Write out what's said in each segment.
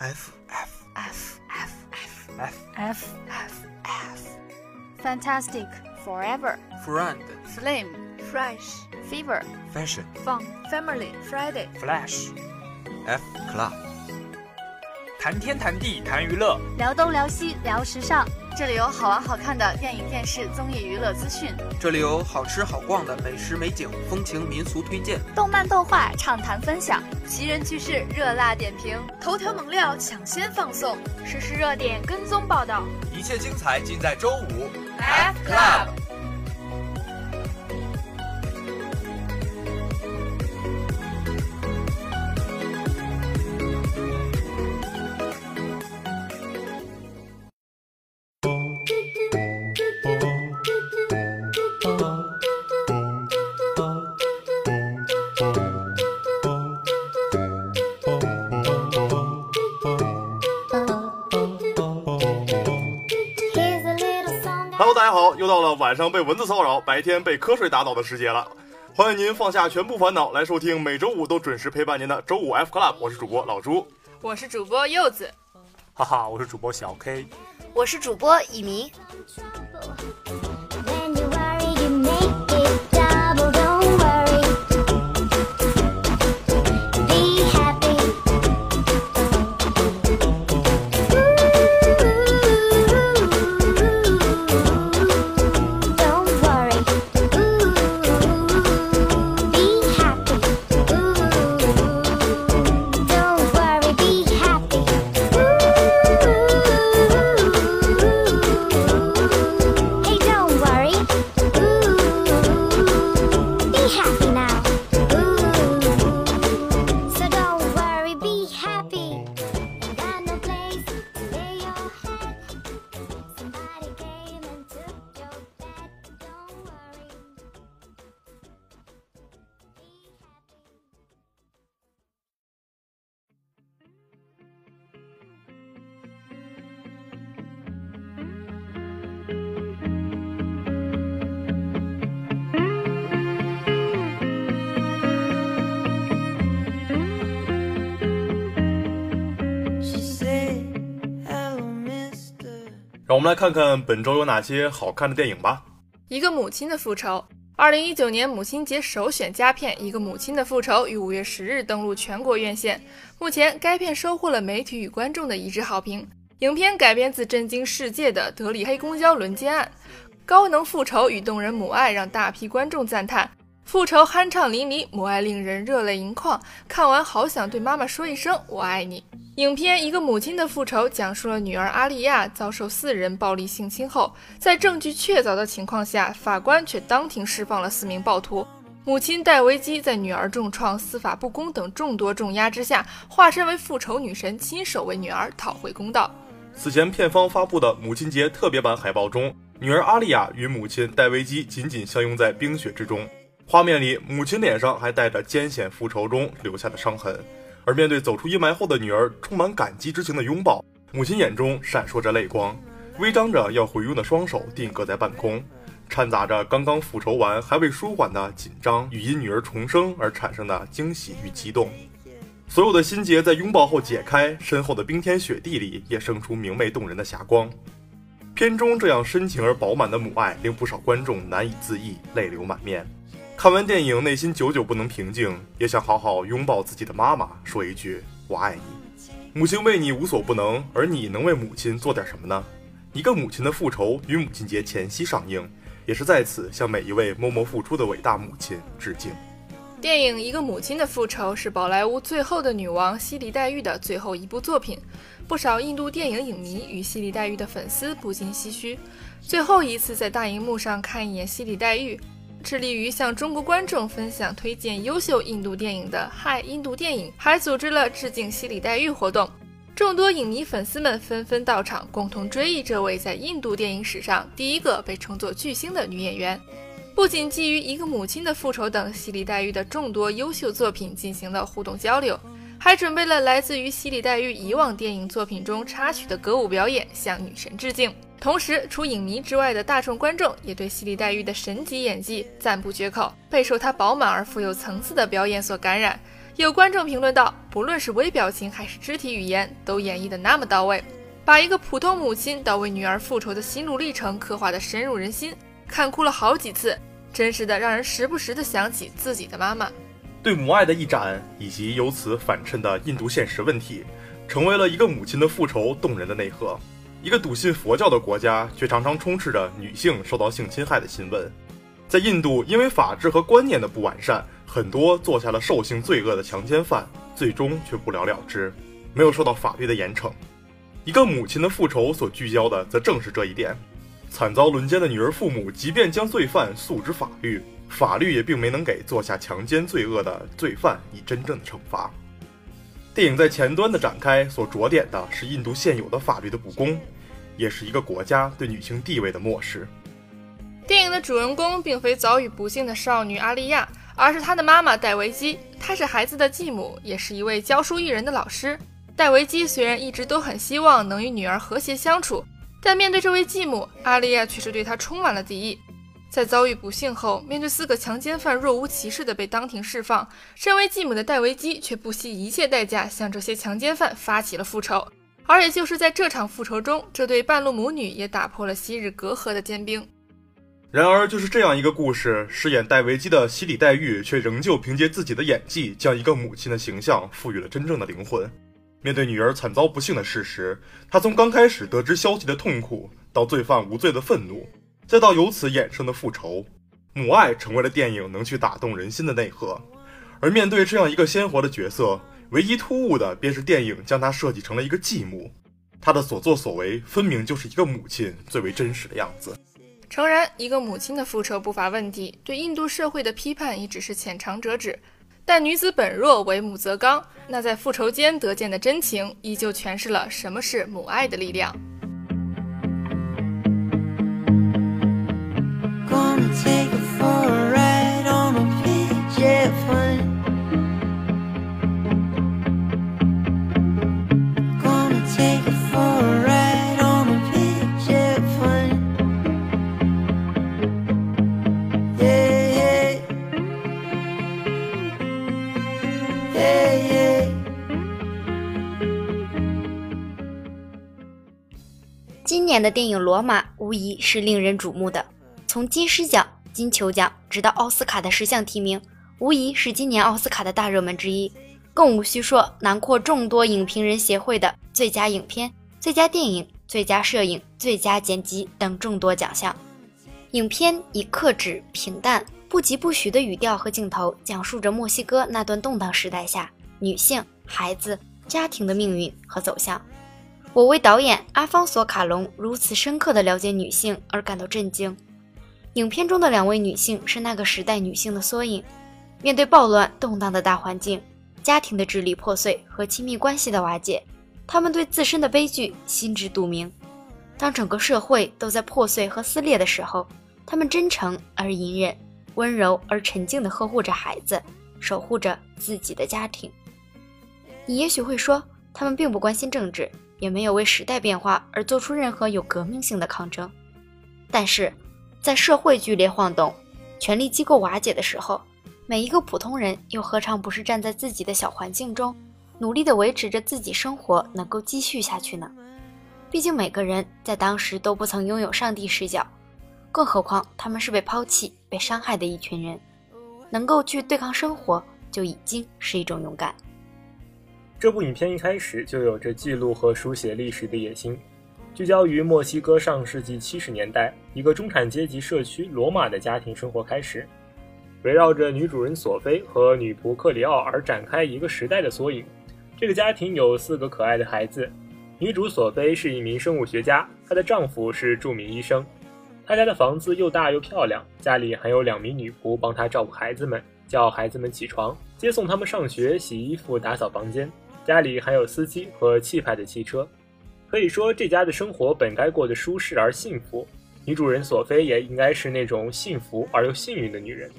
F F F F F F F F Fantastic. Forever. Friend Flame Fresh. Fever. Fashion. Fun. Family. Friday. Flash. F Club 谈天谈地谈娱乐，聊东聊西聊时尚，这里有好玩好看的电影、电视、综艺、娱乐资讯，这里有好吃好逛的美食美景、风情民俗推荐，动漫动画畅谈分享，奇人趣事热辣点评，头条猛料抢先放送，实时热点跟踪报道，一切精彩尽在周五。F Club。到了晚上被蚊子骚扰、白天被瞌睡打倒的时节了。欢迎您放下全部烦恼，来收听每周五都准时陪伴您的周五 F Club。我是主播老朱，我是主播柚子，哈哈，我是主播小 K。我是主播以迷。让我们来看看本周有哪些好看的电影吧。一个母亲的复仇。二零一九年母亲节首选佳片《一个母亲的复仇》于五月十日登陆全国院线。目前，该片收获了媒体与观众的一致好评。影片改编自震惊世界的德里黑公交轮奸案，高能复仇与动人母爱让大批观众赞叹。复仇酣畅淋漓，母爱令人热泪盈眶，看完好想对妈妈说一声“我爱你”。影片《一个母亲的复仇》讲述了女儿阿丽亚遭受四人暴力性侵后，在证据确凿的情况下，法官却当庭释放了四名暴徒。母亲戴维基在女儿重创、司法不公等众多重压之下，化身为复仇女神，亲手为女儿讨回公道。此前片方发布的母亲节特别版海报中，女儿阿丽亚与母亲戴维基紧紧相拥在冰雪之中，画面里母亲脸上还带着艰险复仇中留下的伤痕。而面对走出阴霾后的女儿充满感激之情的拥抱，母亲眼中闪烁着泪光，微张着要回拥的双手定格在半空，掺杂着刚刚复仇完还未舒缓的紧张与因女儿重生而产生的惊喜与激动。所有的心结在拥抱后解开，身后的冰天雪地里也生出明媚动人的霞光。片中这样深情而饱满的母爱，令不少观众难以自抑，泪流满面。看完电影，内心久久不能平静，也想好好拥抱自己的妈妈，说一句“我爱你”。母亲为你无所不能，而你能为母亲做点什么呢？一个母亲的复仇于母亲节前夕上映，也是在此向每一位默默付出的伟大母亲致敬。电影《一个母亲的复仇》是宝莱坞最后的女王西里黛玉的最后一部作品，不少印度电影影迷与西里黛玉的粉丝不禁唏嘘，最后一次在大荧幕上看一眼西里黛玉。致力于向中国观众分享推荐优秀印度电影的嗨印度电影还组织了致敬西里黛玉活动，众多影迷粉丝们纷纷到场，共同追忆这位在印度电影史上第一个被称作巨星的女演员。不仅基于《一个母亲的复仇》等西里黛玉的众多优秀作品进行了互动交流，还准备了来自于西里黛玉以往电影作品中插曲的歌舞表演，向女神致敬。同时，除影迷之外的大众观众也对西里黛玉的神级演技赞不绝口，备受她饱满而富有层次的表演所感染。有观众评论道：“不论是微表情还是肢体语言，都演绎的那么到位，把一个普通母亲到为女儿复仇的心路历程刻画的深入人心，看哭了好几次，真实的让人时不时的想起自己的妈妈。对母爱的一展，以及由此反衬的印度现实问题，成为了一个母亲的复仇动人的内核。一个笃信佛教的国家，却常常充斥着女性受到性侵害的新闻。在印度，因为法制和观念的不完善，很多做下了受性罪恶的强奸犯，最终却不了了之，没有受到法律的严惩。一个母亲的复仇所聚焦的，则正是这一点。惨遭轮奸的女儿父母，即便将罪犯诉之法律，法律也并没能给做下强奸罪恶的罪犯以真正的惩罚。电影在前端的展开所着点的是印度现有的法律的不公，也是一个国家对女性地位的漠视。电影的主人公并非遭遇不幸的少女阿丽亚，而是她的妈妈戴维基。她是孩子的继母，也是一位教书育人的老师。戴维基虽然一直都很希望能与女儿和谐相处，但面对这位继母，阿丽亚却是对她充满了敌意。在遭遇不幸后，面对四个强奸犯若无其事地被当庭释放，身为继母的戴维基却不惜一切代价向这些强奸犯发起了复仇。而也就是在这场复仇中，这对半路母女也打破了昔日隔阂的坚冰。然而，就是这样一个故事，饰演戴维基的西里黛玉却仍旧凭借自己的演技，将一个母亲的形象赋予了真正的灵魂。面对女儿惨遭不幸的事实，她从刚开始得知消息的痛苦，到罪犯无罪的愤怒，再到由此衍生的复仇，母爱成为了电影能去打动人心的内核。而面对这样一个鲜活的角色，唯一突兀的便是电影将她设计成了一个继母，她的所作所为分明就是一个母亲最为真实的样子。诚然，一个母亲的复仇不乏问题，对印度社会的批判也只是浅尝辄止。但女子本弱，为母则刚，那在复仇间得见的真情，依旧诠释了什么是母爱的力量。今年的电影《罗马》无疑是令人瞩目的，从金狮奖、金球奖直到奥斯卡的十项提名，无疑是今年奥斯卡的大热门之一。更无需说，囊括众多影评人协会的最佳影片、最佳电影、最佳摄影、最佳剪辑等众多奖项。影片以克制、平淡、不疾不徐的语调和镜头，讲述着墨西哥那段动荡时代下女性、孩子、家庭的命运和走向。我为导演阿方索·卡隆如此深刻地了解女性而感到震惊。影片中的两位女性是那个时代女性的缩影。面对暴乱动荡的大环境，家庭的支离破碎和亲密关系的瓦解，她们对自身的悲剧心知肚明。当整个社会都在破碎和撕裂的时候，她们真诚而隐忍，温柔而沉静地呵护着孩子，守护着自己的家庭。你也许会说，她们并不关心政治。也没有为时代变化而做出任何有革命性的抗争，但是，在社会剧烈晃动、权力机构瓦解的时候，每一个普通人又何尝不是站在自己的小环境中，努力地维持着自己生活能够继续下去呢？毕竟每个人在当时都不曾拥有上帝视角，更何况他们是被抛弃、被伤害的一群人，能够去对抗生活，就已经是一种勇敢。这部影片一开始就有着记录和书写历史的野心，聚焦于墨西哥上世纪七十年代一个中产阶级社区罗马的家庭生活开始，围绕着女主人索菲和女仆克里奥而展开一个时代的缩影。这个家庭有四个可爱的孩子，女主索菲是一名生物学家，她的丈夫是著名医生，她家的房子又大又漂亮，家里还有两名女仆帮她照顾孩子们，叫孩子们起床，接送他们上学，洗衣服，打扫房间。家里还有司机和气派的汽车，可以说这家的生活本该过得舒适而幸福。女主人索菲也应该是那种幸福而又幸运的女人。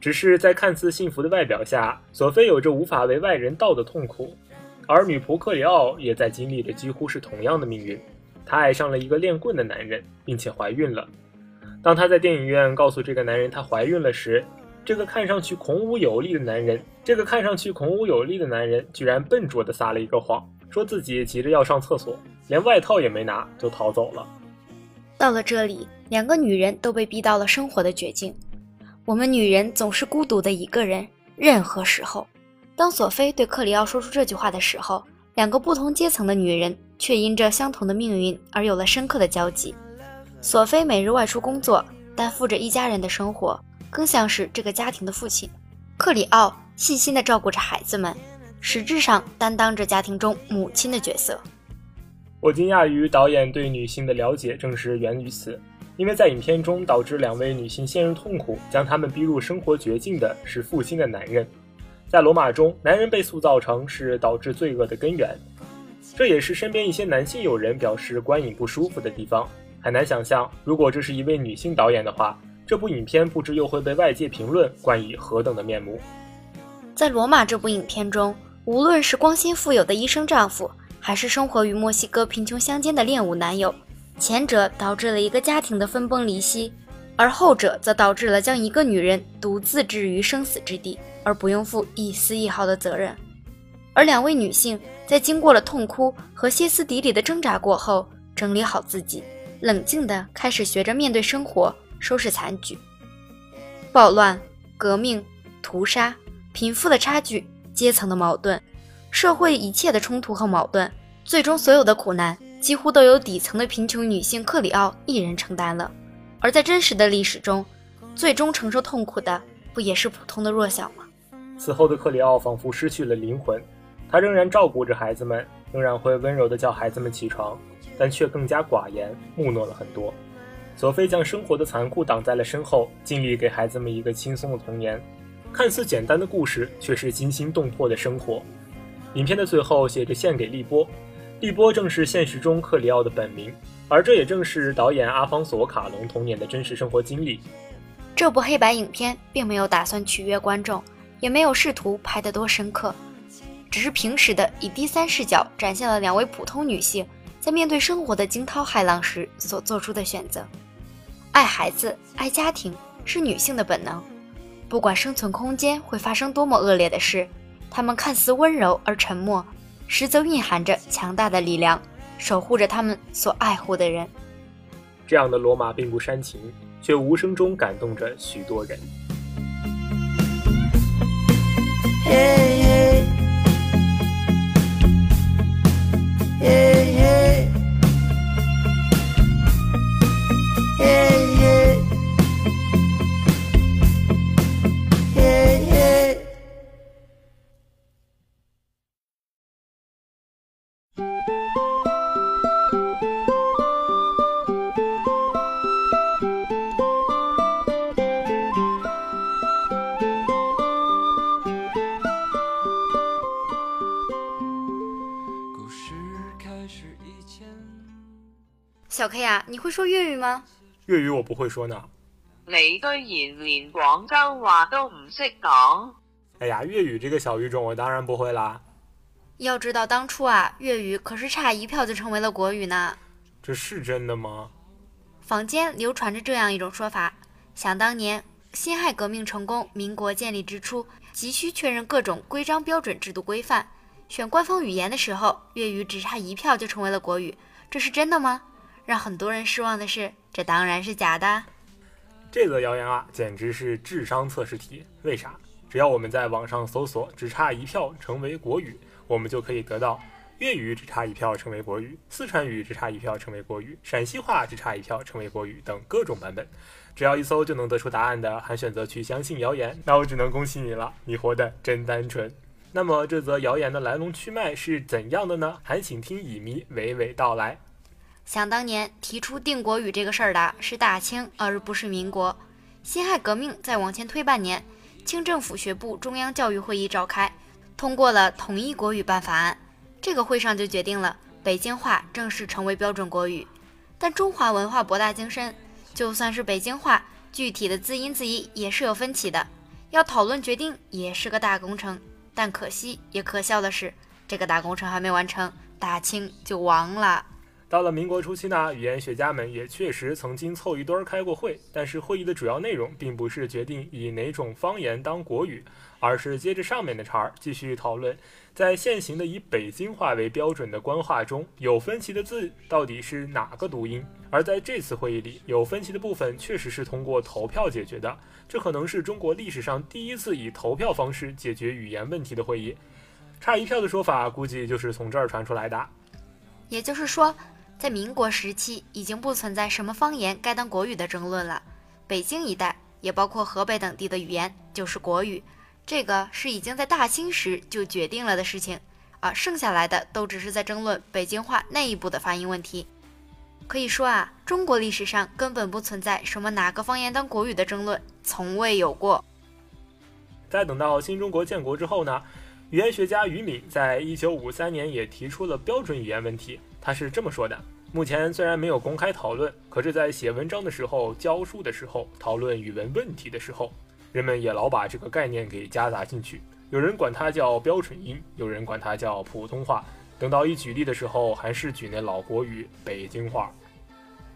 只是在看似幸福的外表下，索菲有着无法为外人道的痛苦，而女仆克里奥也在经历着几乎是同样的命运。她爱上了一个练棍的男人，并且怀孕了。当她在电影院告诉这个男人她怀孕了时，这个看上去孔武有力的男人，这个看上去孔武有力的男人，居然笨拙地撒了一个谎，说自己急着要上厕所，连外套也没拿就逃走了。到了这里，两个女人都被逼到了生活的绝境。我们女人总是孤独的一个人，任何时候。当索菲对克里奥说出这句话的时候，两个不同阶层的女人却因着相同的命运而有了深刻的交集。索菲每日外出工作，担负着一家人的生活，更像是这个家庭的父亲。克里奥细心地照顾着孩子们，实质上担当着家庭中母亲的角色。我惊讶于导演对女性的了解正是源于此，因为在影片中导致两位女性陷入痛苦、将她们逼入生活绝境的是负心的男人。在罗马中，男人被塑造成是导致罪恶的根源，这也是身边一些男性友人表示观影不舒服的地方。很难想象，如果这是一位女性导演的话，这部影片不知又会被外界评论冠以何等的面目。在《罗马》这部影片中，无论是光鲜富有的医生丈夫，还是生活于墨西哥贫穷乡间的练武男友，前者导致了一个家庭的分崩离析，而后者则导致了将一个女人独自置于生死之地，而不用负一丝一毫的责任。而两位女性在经过了痛哭和歇斯底里的挣扎过后，整理好自己，冷静地开始学着面对生活，收拾残局。暴乱、革命、屠杀、贫富的差距、阶层的矛盾，社会一切的冲突和矛盾，最终所有的苦难几乎都由底层的贫穷女性克里奥一人承担了。而在真实的历史中，最终承受痛苦的不也是普通的弱小吗？此后的克里奥仿佛失去了灵魂，他仍然照顾着孩子们，仍然会温柔地叫孩子们起床，但却更加寡言，木讷了很多。索菲将生活的残酷挡在了身后，尽力给孩子们一个轻松的童年。看似简单的故事，却是惊心动魄的生活。影片的最后写着“献给利波”，利波正是现实中克里奥的本名，而这也正是导演阿方索·卡隆童年的真实生活经历。这部黑白影片并没有打算取悦观众，也没有试图拍得多深刻，只是平时的以第三视角展现了两位普通女性在面对生活的惊涛骇浪时所做出的选择。爱孩子、爱家庭是女性的本能，不管生存空间会发生多么恶劣的事，他们看似温柔而沉默，实则蕴含着强大的力量，守护着他们所爱护的人。这样的罗马并不煽情，却无声中感动着许多人。Hey. 吗？粤语我不会说呢。你居然连广州话都唔识讲，哎呀，粤语这个小语种我当然不会啦。要知道当初啊，粤语可是差一票就成为了国语呢。这是真的吗？坊间流传着这样一种说法：想当年辛亥革命成功，民国建立之初，急需确认各种规章标准制度规范，选官方语言的时候，粤语只差一票就成为了国语，这是真的吗？让很多人失望的是，这当然是假的。这则谣言啊，简直是智商测试题。为啥？只要我们在网上搜索“只差一票成为国语”，我们就可以得到粤语只差一票成为国语，四川语只差一票成为国语，陕西话只差一票成为国语等各种版本。只要一搜就能得出答案的，还选择去相信谣言，那我只能恭喜你了，你活得真单纯。那么这则谣言的来龙去脉是怎样的呢？还请听乙迷娓娓道来。想当年提出定国语这个事儿的是大清，而不是民国。辛亥革命再往前推半年，清政府学部中央教育会议召开，通过了统一国语办法案。这个会上就决定了北京话正式成为标准国语。但中华文化博大精深，就算是北京话，具体的字音字义也是有分歧的，要讨论决定也是个大工程。但可惜也可笑的是，这个大工程还没完成，大清就亡了。到了民国初期呢，语言学家们也确实曾经凑一堆儿开过会，但是会议的主要内容并不是决定以哪种方言当国语，而是接着上面的茬儿继续讨论，在现行的以北京话为标准的官话中有分歧的字到底是哪个读音。而在这次会议里，有分歧的部分确实是通过投票解决的，这可能是中国历史上第一次以投票方式解决语言问题的会议。差一票的说法估计就是从这儿传出来的。也就是说，在民国时期已经不存在什么方言该当国语的争论了。北京一带，也包括河北等地的语言就是国语，这个是已经在大清时就决定了的事情啊。剩下来的都只是在争论北京话内部的发音问题。可以说啊，中国历史上根本不存在什么哪个方言当国语的争论，从未有过。在等到新中国建国之后呢，语言学家于敏在一九五三年也提出了标准语言问题。他是这么说的：目前虽然没有公开讨论，可是，在写文章的时候、教书的时候、讨论语文问题的时候，人们也老把这个概念给夹杂进去。有人管它叫标准音，有人管它叫普通话。等到一举例的时候，还是举那老国语北京话。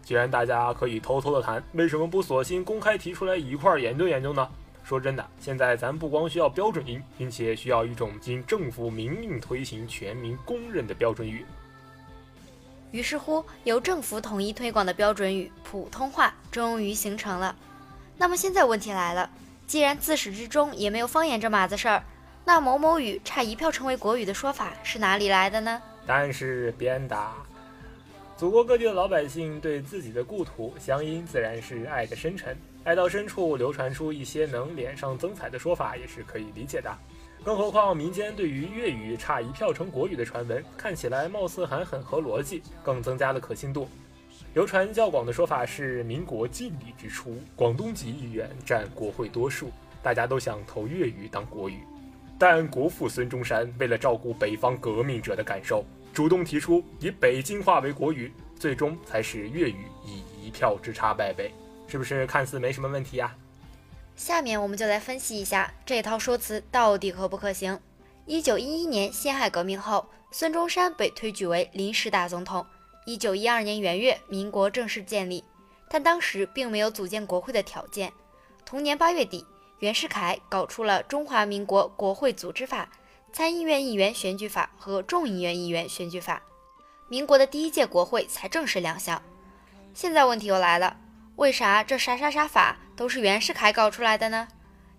既然大家可以偷偷的谈，为什么不索性公开提出来一块儿研究研究呢？说真的，现在咱不光需要标准音，并且需要一种经政府明令推行、全民公认的标准语。于是乎，由政府统一推广的标准语普通话终于形成了。那么现在问题来了，既然自始至终也没有方言这码子事儿，那某某语差一票成为国语的说法是哪里来的呢？答案是编的。祖国各地的老百姓对自己的故土乡音自然是爱得深沉，爱到深处流传出一些能脸上增彩的说法也是可以理解的。更何况民间对于粤语差一票成国语的传闻，看起来貌似还很合逻辑，更增加了可信度。流传较广的说法是，民国建立之初，广东籍议员占国会多数，大家都想投粤语当国语。但国父孙中山为了照顾北方革命者的感受，主动提出以北京话为国语，最终才使粤语以一票之差败北。是不是看似没什么问题呀、下面我们就来分析一下这套说辞到底可不可行。一九一一年辛亥革命后，孙中山被推举为临时大总统。一九一二年元月，民国正式建立，但当时并没有组建国会的条件。同年八月底，袁世凯搞出了《中华民国国会组织法》、《参议院议员选举法》和《众议院议员选举法》，民国的第一届国会才正式亮相。现在问题又来了。为啥这啥啥啥法都是袁世凯搞出来的呢？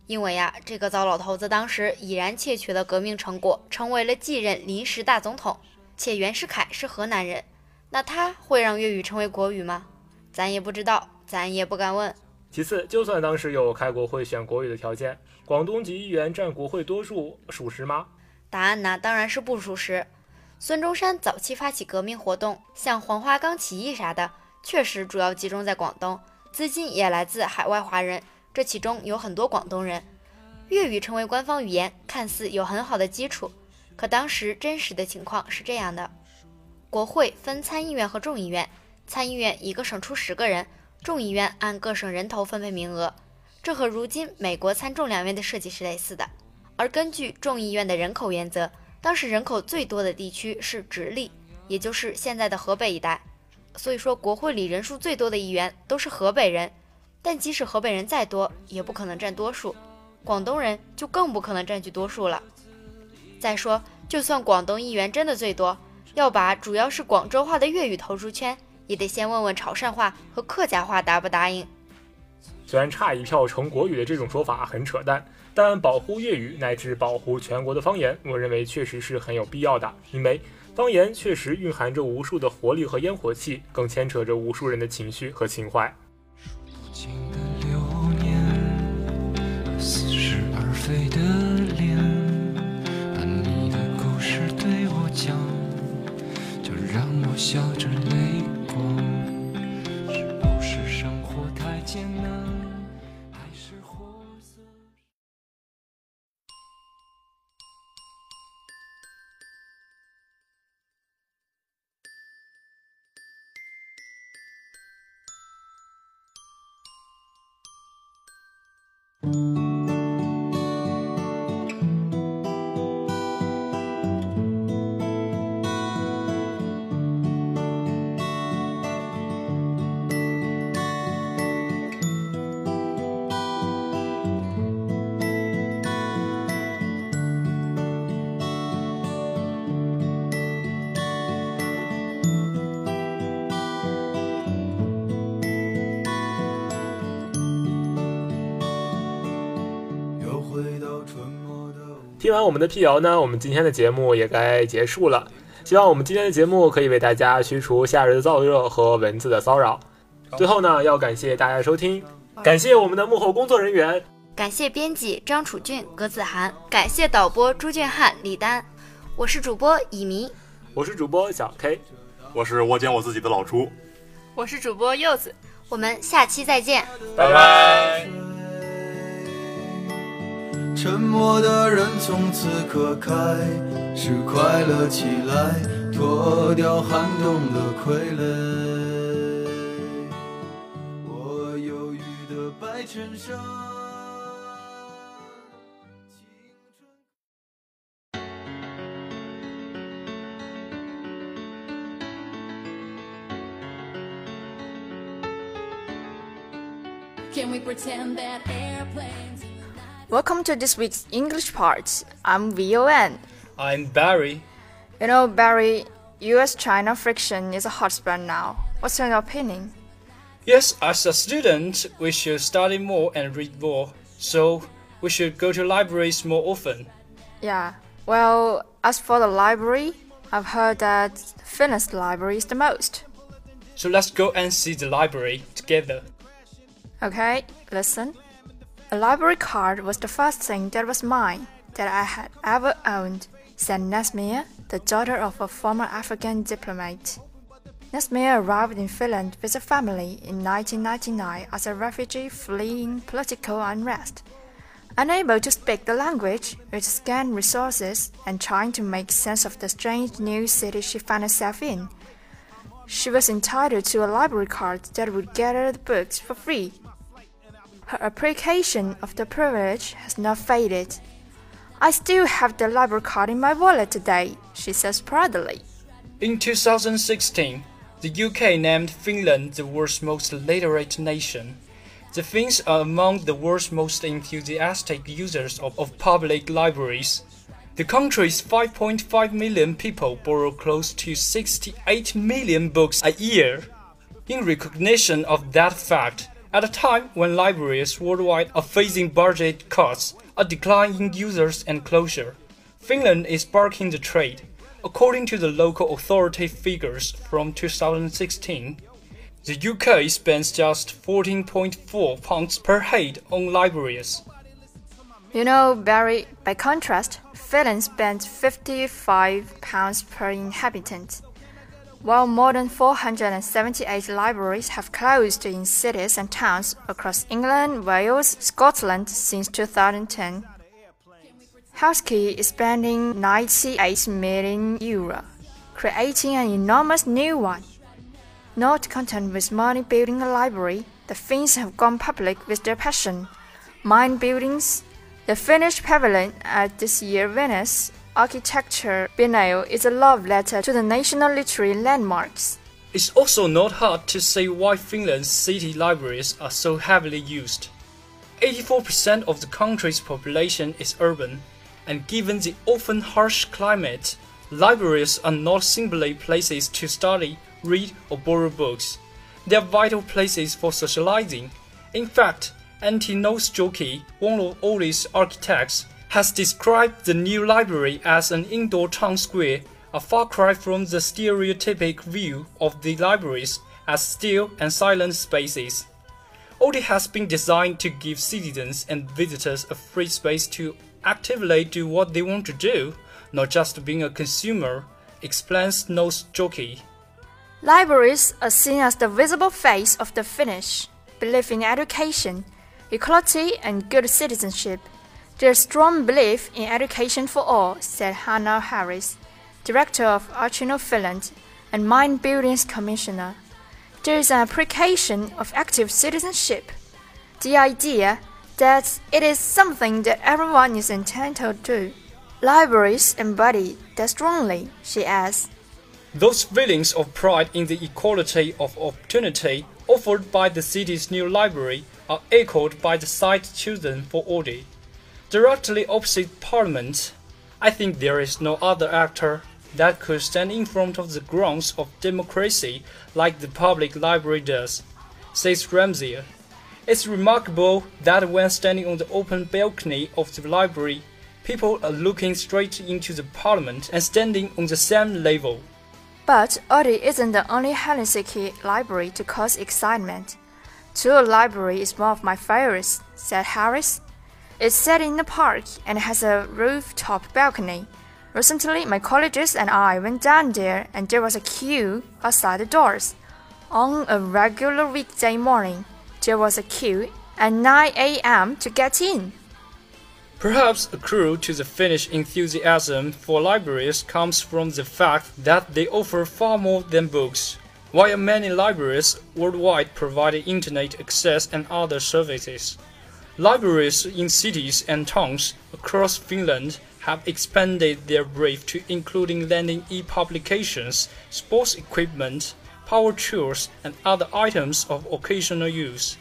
因为呀，这个糟老头子当时已然窃取了革命成果，成为了继任临时大总统。且袁世凯是河南人，那他会让粤语成为国语吗？咱也不知道，咱也不敢问。其次，就算当时有开国会选国语的条件，广东籍议员占国会多数属实吗？答案呢，当然是不属实。孙中山早期发起革命活动，像黄花岗起义啥的，确实主要集中在广东，资金也来自海外华人，这其中有很多广东人。粤语成为官方语言，看似有很好的基础，可当时真实的情况是这样的：国会分参议院和众议院，参议院一个省出十个人，众议院按各省人头分配名额，这和如今美国参众两院的设计是类似的。而根据众议院的人口原则，当时人口最多的地区是直隶，也就是现在的河北一带。所以说，国会里人数最多的议员都是河北人。但即使河北人再多，也不可能占多数，广东人就更不可能占据多数了。再说，就算广东议员真的最多，要把主要是广州话的粤语投出圈，也得先问问潮汕话和客家话答不答应。虽然差一票成国语的这种说法很扯淡，但保护粤语乃至保护全国的方言，我认为确实是很有必要的。因为方言确实蕴含着无数的活力和烟火气，更牵扯着无数人的情绪和情怀。情的流年，似是而非的脸，把你的故事对我讲，就让我笑着泪听完我们的辟谣呢，我们今天的节目也该结束了。希望我们今天的节目可以为大家驱除夏日的燥热和蚊子的骚扰。最后呢，要感谢大家的收听，感谢我们的幕后工作人员，感谢编辑张楚俊、葛子涵，感谢导播朱俊汉、李丹。我是主播乙醚，我是主播小 K，我是我捡我自己的老朱，我是主播柚子，我们下期再见，拜拜。沉默的人从此刻开始快乐起来，脱掉寒冬的傀儡。我忧郁的白衬衫。Can we pretend that airplanes Welcome to this week's English part. I'm VON. I'm Barry. You know, Barry, US China friction is a hot spot now. What's your opinion? Yes, as a student, we should study more and read more. So, we should go to libraries more often. Yeah, well, as for the library, I've heard that Finland's library is the most. So, let's go and see the library together. Okay, listen. A library card was the first thing that was mine that I had ever owned, said Nesmir, the daughter of a former African diplomat. Nesmir arrived in Finland with her family in 1999 as a refugee fleeing political unrest. Unable to speak the language, with scant resources and trying to make sense of the strange new city she found herself in, she was entitled to a library card that would get her the books for free. Her appreciation of the privilege has not faded. I still have the library card in my wallet today, she says proudly. In 2016, the UK named Finland the world's most literate nation. The Finns are among the world's most enthusiastic users of, of public libraries. The country's 5.5 million people borrow close to 68 million books a year. In recognition of that fact, at a time when libraries worldwide are facing budget cuts, a decline in users, and closure, Finland is sparking the trade. According to the local authority figures from 2016, the UK spends just 14.4 pounds per head on libraries. You know, Barry, by contrast, Finland spends 55 pounds per inhabitant. While more than 478 libraries have closed in cities and towns across England, Wales, Scotland since 2010. Husky is spending 98 million euro, creating an enormous new one. Not content with money building a library, the Finns have gone public with their passion. Mind buildings. The Finnish pavilion at this year's Venice Architecture Biennale is a love letter to the national literary landmarks. It's also not hard to say why Finland's city libraries are so heavily used. 84% of the country's population is urban, and given the often harsh climate, libraries are not simply places to study, read, or borrow books. They are vital places for socializing. In fact, Antti Joki, one of oldest architects, has described the new library as an indoor town square, a far cry from the stereotypic view of the libraries as still and silent spaces. Audi has been designed to give citizens and visitors a free space to actively do what they want to do, not just being a consumer, explains Nose Jockey. Libraries are seen as the visible face of the Finnish, Belief in education, equality, and good citizenship. There's strong belief in education for all, said Hannah Harris, director of Archino Finland and Mind Buildings Commissioner. There is an application of active citizenship. The idea that it is something that everyone is entitled to. Libraries embody that strongly, she adds. Those feelings of pride in the equality of opportunity offered by the city's new library are echoed by the site chosen for Audi. Directly opposite Parliament, I think there is no other actor that could stand in front of the grounds of democracy like the public library does, says Ramsier. It's remarkable that when standing on the open balcony of the library, People are looking straight into the parliament and standing on the same level. But Audi isn't the only Helsinki library to cause excitement. Tua Library is one of my favorites, said Harris. It's set in a park and has a rooftop balcony. Recently, my colleagues and I went down there and there was a queue outside the doors. On a regular weekday morning, there was a queue at 9 a.m. to get in. Perhaps a clue to the Finnish enthusiasm for libraries comes from the fact that they offer far more than books. While many libraries worldwide provide internet access and other services, libraries in cities and towns across Finland have expanded their brief to including lending e-publications, sports equipment, power tools, and other items of occasional use.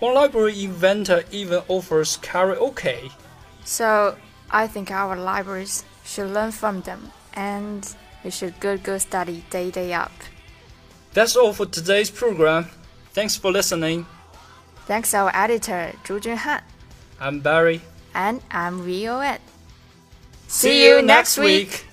One library inventor even offers karaoke. So I think our libraries should learn from them and we should go go study day day up. That's all for today's program. Thanks for listening. Thanks our editor Zhu Junhan. I'm Barry. And I'm Ed. See you next week.